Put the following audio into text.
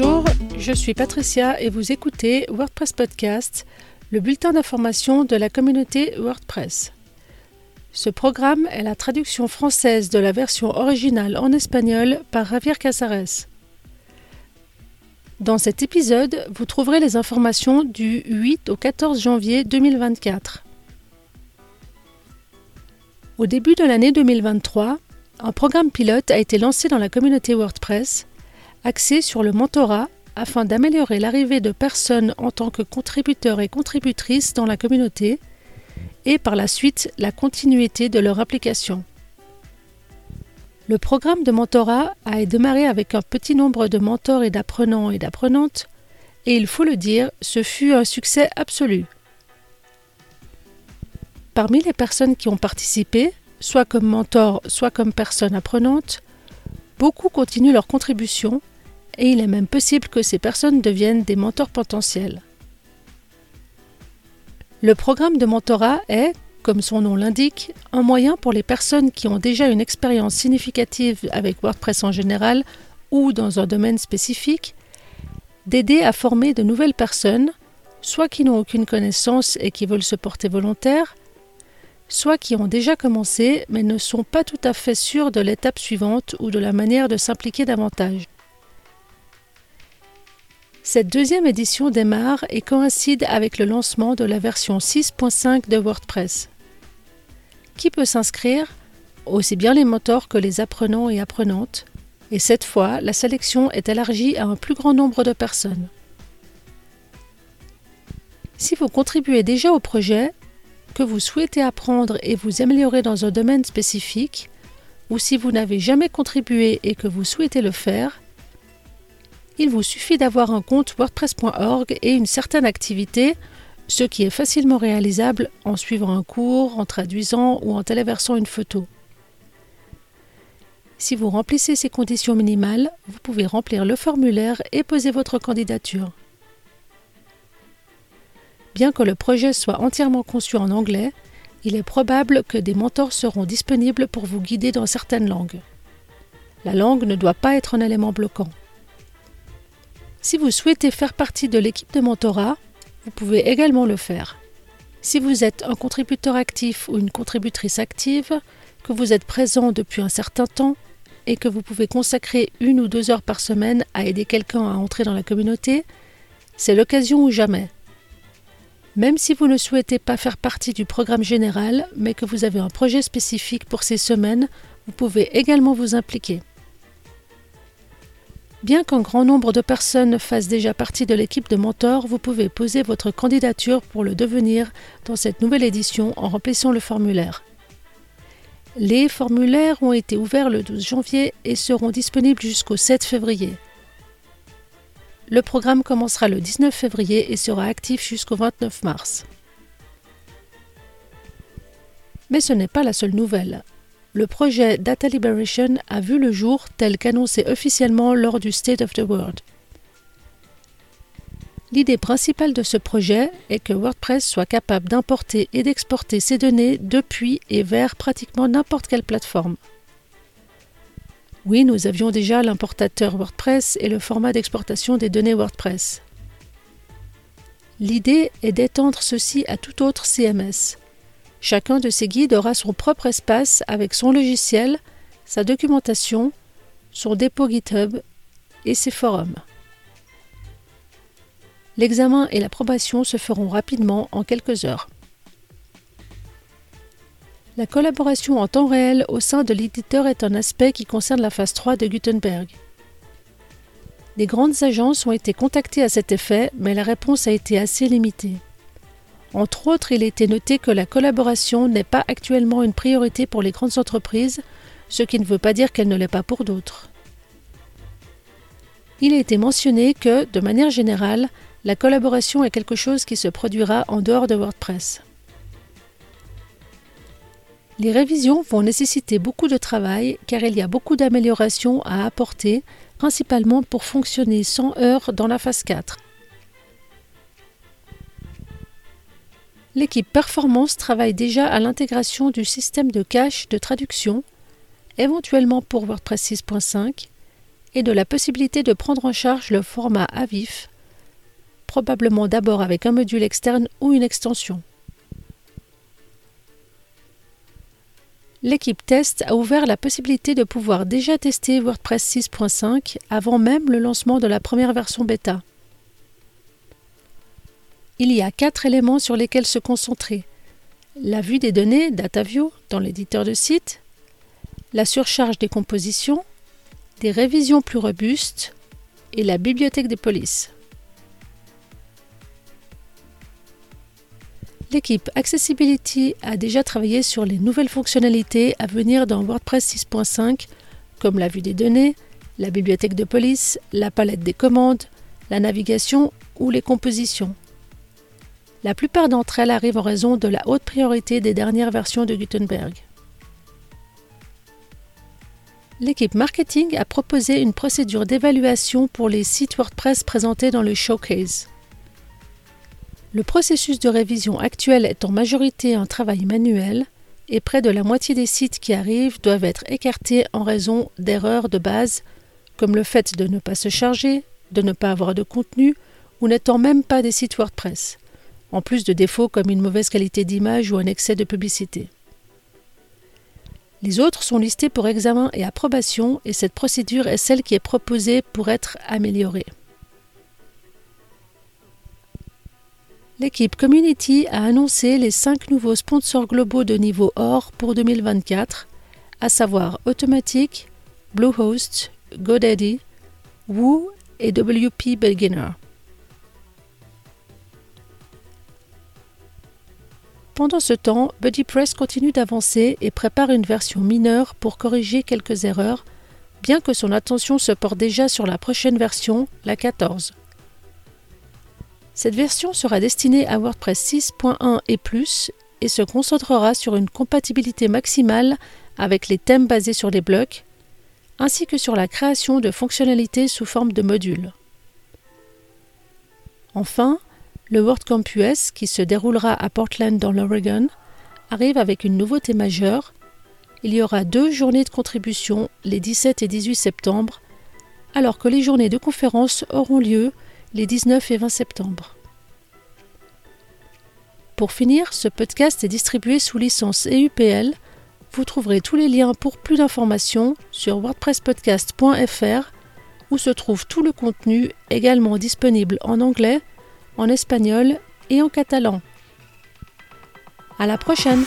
Bonjour, je suis Patricia et vous écoutez WordPress Podcast, le bulletin d'information de la communauté WordPress. Ce programme est la traduction française de la version originale en espagnol par Javier Casares. Dans cet épisode, vous trouverez les informations du 8 au 14 janvier 2024. Au début de l'année 2023, un programme pilote a été lancé dans la communauté WordPress, axé sur le mentorat afin d'améliorer l'arrivée de personnes en tant que contributeurs et contributrices dans la communauté et par la suite la continuité de leur application. Le programme de mentorat a démarré avec un petit nombre de mentors et d'apprenants et d'apprenantes, et il faut le dire, ce fut un succès absolu. Parmi les personnes qui ont participé, soit comme mentor, soit comme personne apprenante, beaucoup continuent leur contribution et il est même possible que ces personnes deviennent des mentors potentiels. Le programme de mentorat est, comme son nom l'indique, un moyen pour les personnes qui ont déjà une expérience significative avec WordPress en général ou dans un domaine spécifique d'aider à former de nouvelles personnes, soit qui n'ont aucune connaissance et qui veulent se porter volontaires, soit qui ont déjà commencé mais ne sont pas tout à fait sûrs de l'étape suivante ou de la manière de s'impliquer davantage. Cette deuxième édition démarre et coïncide avec le lancement de la version 6.5 de WordPress. Qui peut s'inscrire? Aussi bien les mentors que les apprenants et apprenantes, et cette fois, la sélection est élargie à un plus grand nombre de personnes. Si vous contribuez déjà au projet, que vous souhaitez apprendre et vous améliorer dans un domaine spécifique, ou si vous n'avez jamais contribué et que vous souhaitez le faire, il vous suffit d'avoir un compte wordpress.org et une certaine activité, ce qui est facilement réalisable en suivant un cours, en traduisant ou en téléversant une photo. Si vous remplissez ces conditions minimales, vous pouvez remplir le formulaire et poser votre candidature. Bien que le projet soit entièrement conçu en anglais, il est probable que des mentors seront disponibles pour vous guider dans certaines langues. La langue ne doit pas être un élément bloquant. Si vous souhaitez faire partie de l'équipe de mentorat, vous pouvez également le faire. Si vous êtes un contributeur actif ou une contributrice active, que vous êtes présent depuis un certain temps et que vous pouvez consacrer une ou deux heures par semaine à aider quelqu'un à entrer dans la communauté, c'est l'occasion ou jamais. Même si vous ne souhaitez pas faire partie du programme général, mais que vous avez un projet spécifique pour ces semaines, vous pouvez également vous impliquer. Bien qu'un grand nombre de personnes fassent déjà partie de l'équipe de mentors, vous pouvez poser votre candidature pour le devenir dans cette nouvelle édition en remplissant le formulaire. Les formulaires ont été ouverts le 12 janvier et seront disponibles jusqu'au 7 février. Le programme commencera le 19 février et sera actif jusqu'au 29 mars. Mais ce n'est pas la seule nouvelle. Le projet Data Liberation a vu le jour tel qu'annoncé officiellement lors du State of the World. L'idée principale de ce projet est que WordPress soit capable d'importer et d'exporter ses données depuis et vers pratiquement n'importe quelle plateforme. Oui, nous avions déjà l'importateur WordPress et le format d'exportation des données WordPress. L'idée est d'étendre ceci à tout autre CMS. Chacun de ces guides aura son propre espace avec son logiciel, sa documentation, son dépôt GitHub et ses forums. L'examen et l'approbation se feront rapidement en quelques heures. La collaboration en temps réel au sein de l'éditeur est un aspect qui concerne la phase 3 de Gutenberg. Des grandes agences ont été contactées à cet effet, mais la réponse a été assez limitée. Entre autres, il a été noté que la collaboration n'est pas actuellement une priorité pour les grandes entreprises, ce qui ne veut pas dire qu'elle ne l'est pas pour d'autres. Il a été mentionné que, de manière générale, la collaboration est quelque chose qui se produira en dehors de WordPress. Les révisions vont nécessiter beaucoup de travail car il y a beaucoup d'améliorations à apporter, principalement pour fonctionner sans heures dans la phase 4. L'équipe Performance travaille déjà à l'intégration du système de cache de traduction, éventuellement pour WordPress 6.5, et de la possibilité de prendre en charge le format AVIF, probablement d'abord avec un module externe ou une extension. L'équipe test a ouvert la possibilité de pouvoir déjà tester WordPress 6.5 avant même le lancement de la première version bêta. Il y a quatre éléments sur lesquels se concentrer. La vue des données, DataView, dans l'éditeur de site, la surcharge des compositions, des révisions plus robustes et la bibliothèque des polices. L'équipe Accessibility a déjà travaillé sur les nouvelles fonctionnalités à venir dans WordPress 6.5, comme la vue des données, la bibliothèque de police, la palette des commandes, la navigation ou les compositions. La plupart d'entre elles arrivent en raison de la haute priorité des dernières versions de Gutenberg. L'équipe marketing a proposé une procédure d'évaluation pour les sites WordPress présentés dans le showcase. Le processus de révision actuel est en majorité un travail manuel et près de la moitié des sites qui arrivent doivent être écartés en raison d'erreurs de base comme le fait de ne pas se charger, de ne pas avoir de contenu ou n'étant même pas des sites WordPress, en plus de défauts comme une mauvaise qualité d'image ou un excès de publicité. Les autres sont listés pour examen et approbation et cette procédure est celle qui est proposée pour être améliorée. L'équipe Community a annoncé les cinq nouveaux sponsors globaux de niveau or pour 2024, à savoir Automatic, Bluehost, GoDaddy, Woo et WP Beginner. Pendant ce temps, BuddyPress continue d'avancer et prépare une version mineure pour corriger quelques erreurs, bien que son attention se porte déjà sur la prochaine version, la 14. Cette version sera destinée à WordPress 6.1 et plus et se concentrera sur une compatibilité maximale avec les thèmes basés sur les blocs, ainsi que sur la création de fonctionnalités sous forme de modules. Enfin, le WordCamp US, qui se déroulera à Portland dans l'Oregon, arrive avec une nouveauté majeure. Il y aura deux journées de contribution les 17 et 18 septembre, alors que les journées de conférence auront lieu les 19 et 20 septembre. Pour finir, ce podcast est distribué sous licence EUPL. Vous trouverez tous les liens pour plus d'informations sur wordpresspodcast.fr où se trouve tout le contenu également disponible en anglais, en espagnol et en catalan. À la prochaine!